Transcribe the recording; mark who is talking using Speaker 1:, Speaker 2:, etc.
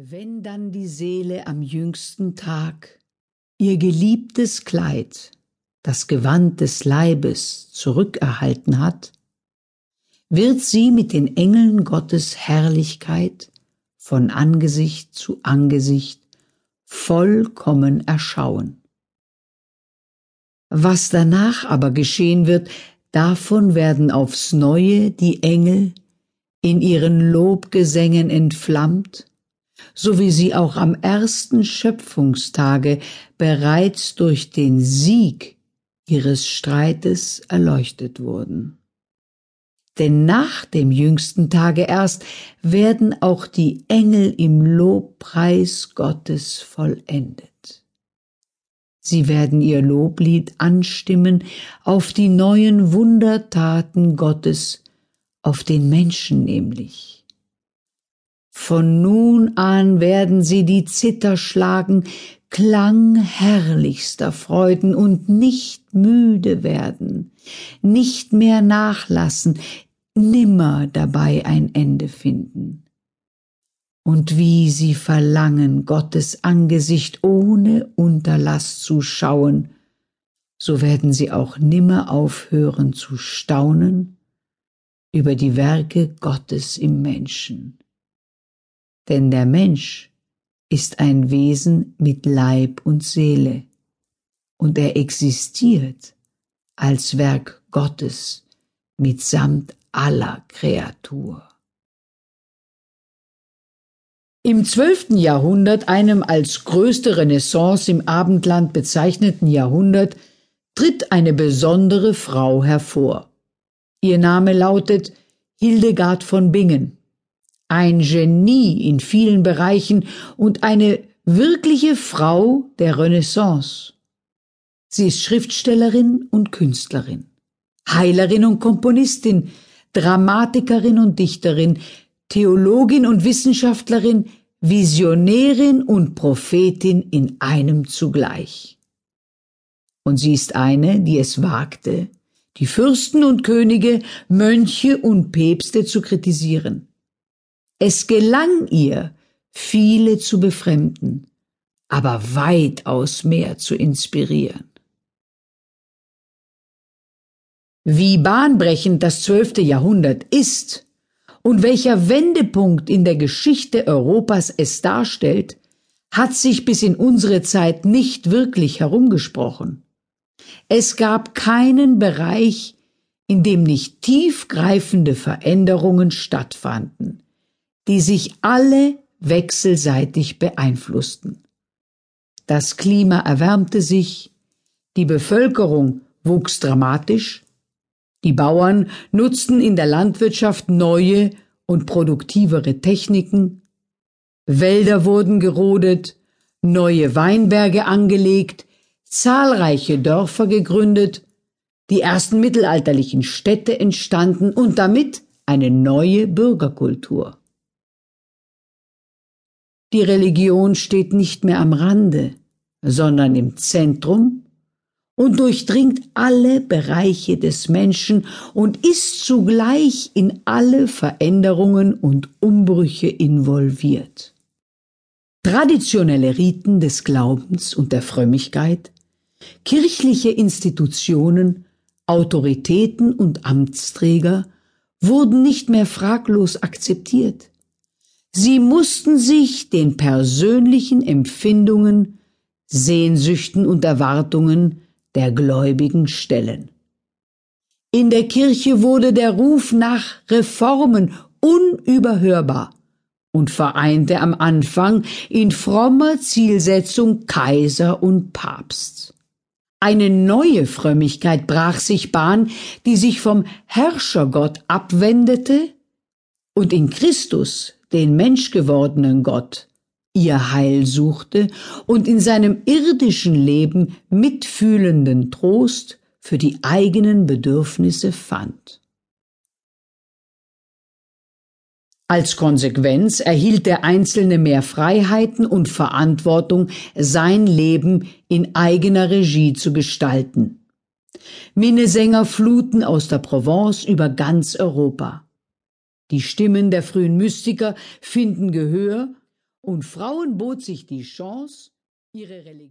Speaker 1: Wenn dann die Seele am jüngsten Tag ihr geliebtes Kleid, das Gewand des Leibes, zurückerhalten hat, wird sie mit den Engeln Gottes Herrlichkeit von Angesicht zu Angesicht vollkommen erschauen. Was danach aber geschehen wird, davon werden aufs neue die Engel in ihren Lobgesängen entflammt so wie sie auch am ersten Schöpfungstage bereits durch den Sieg ihres Streites erleuchtet wurden. Denn nach dem jüngsten Tage erst werden auch die Engel im Lobpreis Gottes vollendet. Sie werden ihr Loblied anstimmen auf die neuen Wundertaten Gottes, auf den Menschen nämlich von nun an werden sie die Zither schlagen, Klang herrlichster Freuden und nicht müde werden, nicht mehr nachlassen, nimmer dabei ein Ende finden. Und wie sie verlangen, Gottes Angesicht ohne Unterlass zu schauen, so werden sie auch nimmer aufhören zu staunen über die Werke Gottes im Menschen denn der Mensch ist ein Wesen mit Leib und Seele, und er existiert als Werk Gottes mitsamt aller Kreatur. Im zwölften Jahrhundert, einem als größte Renaissance im Abendland bezeichneten Jahrhundert, tritt eine besondere Frau hervor. Ihr Name lautet Hildegard von Bingen ein Genie in vielen Bereichen und eine wirkliche Frau der Renaissance. Sie ist Schriftstellerin und Künstlerin, Heilerin und Komponistin, Dramatikerin und Dichterin, Theologin und Wissenschaftlerin, Visionärin und Prophetin in einem zugleich. Und sie ist eine, die es wagte, die Fürsten und Könige, Mönche und Päpste zu kritisieren es gelang ihr, viele zu befremden, aber weitaus mehr zu inspirieren. Wie bahnbrechend das zwölfte Jahrhundert ist und welcher Wendepunkt in der Geschichte Europas es darstellt, hat sich bis in unsere Zeit nicht wirklich herumgesprochen. Es gab keinen Bereich, in dem nicht tiefgreifende Veränderungen stattfanden, die sich alle wechselseitig beeinflussten. Das Klima erwärmte sich, die Bevölkerung wuchs dramatisch, die Bauern nutzten in der Landwirtschaft neue und produktivere Techniken, Wälder wurden gerodet, neue Weinberge angelegt, zahlreiche Dörfer gegründet, die ersten mittelalterlichen Städte entstanden und damit eine neue Bürgerkultur. Die Religion steht nicht mehr am Rande, sondern im Zentrum und durchdringt alle Bereiche des Menschen und ist zugleich in alle Veränderungen und Umbrüche involviert. Traditionelle Riten des Glaubens und der Frömmigkeit, kirchliche Institutionen, Autoritäten und Amtsträger wurden nicht mehr fraglos akzeptiert. Sie mussten sich den persönlichen Empfindungen, Sehnsüchten und Erwartungen der Gläubigen stellen. In der Kirche wurde der Ruf nach Reformen unüberhörbar und vereinte am Anfang in frommer Zielsetzung Kaiser und Papst. Eine neue Frömmigkeit brach sich Bahn, die sich vom Herrschergott abwendete und in Christus den menschgewordenen Gott, ihr Heil suchte und in seinem irdischen Leben mitfühlenden Trost für die eigenen Bedürfnisse fand. Als Konsequenz erhielt der Einzelne mehr Freiheiten und Verantwortung, sein Leben in eigener Regie zu gestalten. Minnesänger fluten aus der Provence über ganz Europa. Die Stimmen der frühen Mystiker finden Gehör und Frauen bot sich die Chance, ihre Religion